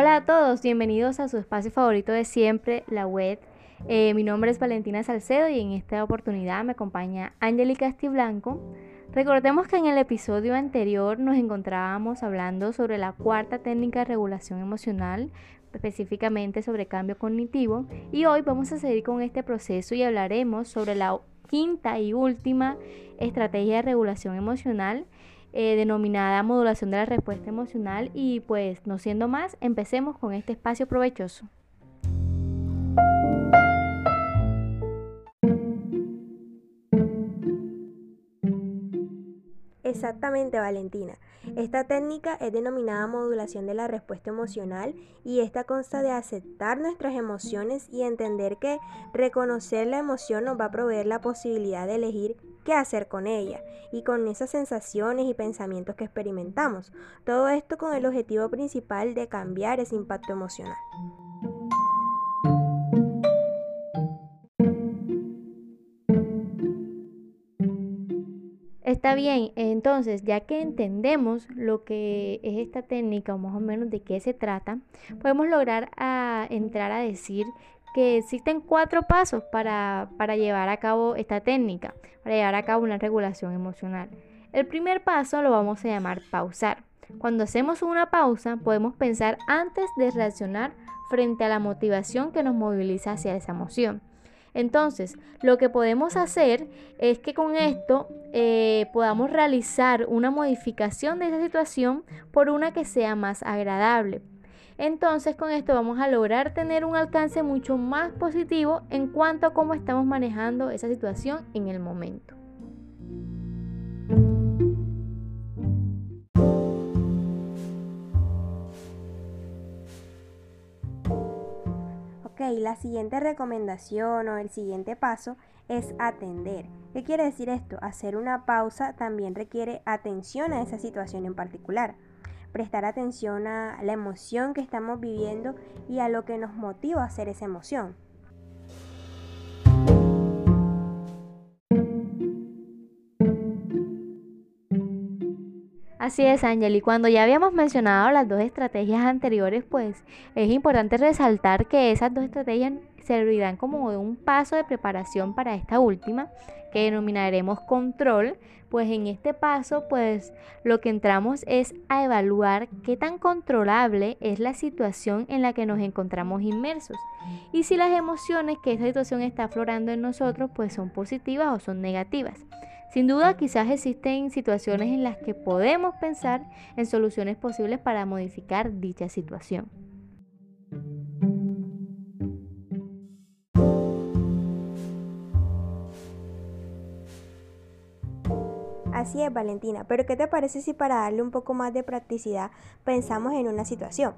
Hola a todos, bienvenidos a su espacio favorito de siempre, la web. Eh, mi nombre es Valentina Salcedo y en esta oportunidad me acompaña Angélica Estiblanco. Recordemos que en el episodio anterior nos encontrábamos hablando sobre la cuarta técnica de regulación emocional, específicamente sobre cambio cognitivo, y hoy vamos a seguir con este proceso y hablaremos sobre la quinta y última estrategia de regulación emocional eh, denominada modulación de la respuesta emocional y pues no siendo más, empecemos con este espacio provechoso. Exactamente, Valentina. Esta técnica es denominada modulación de la respuesta emocional y esta consta de aceptar nuestras emociones y entender que reconocer la emoción nos va a proveer la posibilidad de elegir qué hacer con ella y con esas sensaciones y pensamientos que experimentamos. Todo esto con el objetivo principal de cambiar ese impacto emocional. Está bien, entonces ya que entendemos lo que es esta técnica o más o menos de qué se trata, podemos lograr a entrar a decir que existen cuatro pasos para, para llevar a cabo esta técnica, para llevar a cabo una regulación emocional. El primer paso lo vamos a llamar pausar. Cuando hacemos una pausa podemos pensar antes de reaccionar frente a la motivación que nos moviliza hacia esa emoción. Entonces, lo que podemos hacer es que con esto eh, podamos realizar una modificación de esa situación por una que sea más agradable. Entonces, con esto vamos a lograr tener un alcance mucho más positivo en cuanto a cómo estamos manejando esa situación en el momento. la siguiente recomendación o el siguiente paso es atender. ¿Qué quiere decir esto? Hacer una pausa también requiere atención a esa situación en particular. Prestar atención a la emoción que estamos viviendo y a lo que nos motiva a hacer esa emoción. Así es, Ángel. Y cuando ya habíamos mencionado las dos estrategias anteriores, pues es importante resaltar que esas dos estrategias servirán como un paso de preparación para esta última, que denominaremos control. Pues en este paso, pues lo que entramos es a evaluar qué tan controlable es la situación en la que nos encontramos inmersos y si las emociones que esa situación está aflorando en nosotros, pues son positivas o son negativas. Sin duda, quizás existen situaciones en las que podemos pensar en soluciones posibles para modificar dicha situación. Así es, Valentina, pero ¿qué te parece si para darle un poco más de practicidad pensamos en una situación?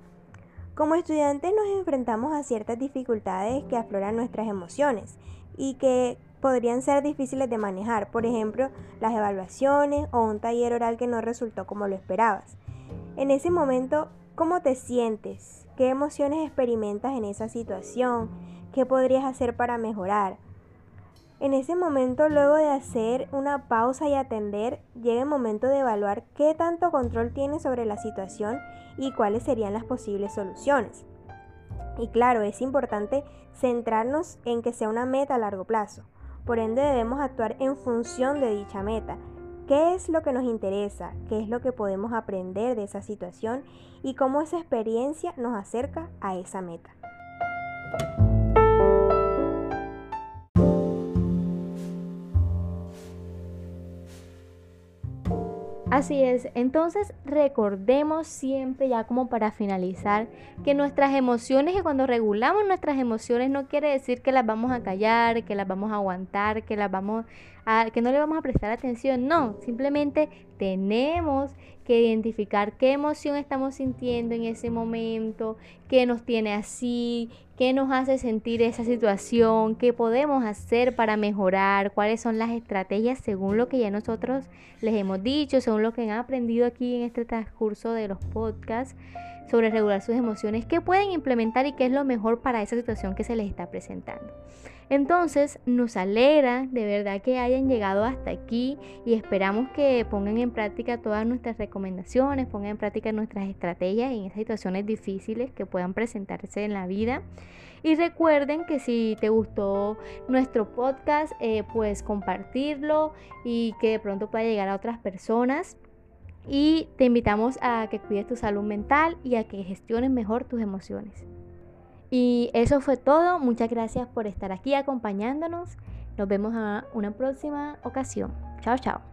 Como estudiantes nos enfrentamos a ciertas dificultades que afloran nuestras emociones y que podrían ser difíciles de manejar, por ejemplo, las evaluaciones o un taller oral que no resultó como lo esperabas. En ese momento, ¿cómo te sientes? ¿Qué emociones experimentas en esa situación? ¿Qué podrías hacer para mejorar? En ese momento, luego de hacer una pausa y atender, llega el momento de evaluar qué tanto control tienes sobre la situación y cuáles serían las posibles soluciones. Y claro, es importante centrarnos en que sea una meta a largo plazo. Por ende debemos actuar en función de dicha meta. ¿Qué es lo que nos interesa? ¿Qué es lo que podemos aprender de esa situación? Y cómo esa experiencia nos acerca a esa meta. Así es, entonces recordemos siempre ya como para finalizar que nuestras emociones y cuando regulamos nuestras emociones no quiere decir que las vamos a callar, que las vamos a aguantar, que las vamos a que no le vamos a prestar atención, no, simplemente tenemos que identificar qué emoción estamos sintiendo en ese momento, qué nos tiene así, qué nos hace sentir esa situación, qué podemos hacer para mejorar, cuáles son las estrategias según lo que ya nosotros les hemos dicho, según lo que han aprendido aquí en este transcurso de los podcasts sobre regular sus emociones, qué pueden implementar y qué es lo mejor para esa situación que se les está presentando. Entonces nos alegra de verdad que hayan llegado hasta aquí y esperamos que pongan en práctica todas nuestras recomendaciones, pongan en práctica nuestras estrategias en estas situaciones difíciles que puedan presentarse en la vida. Y recuerden que si te gustó nuestro podcast, pues compartirlo y que de pronto pueda llegar a otras personas. Y te invitamos a que cuides tu salud mental y a que gestiones mejor tus emociones. Y eso fue todo. Muchas gracias por estar aquí acompañándonos. Nos vemos a una próxima ocasión. Chao, chao.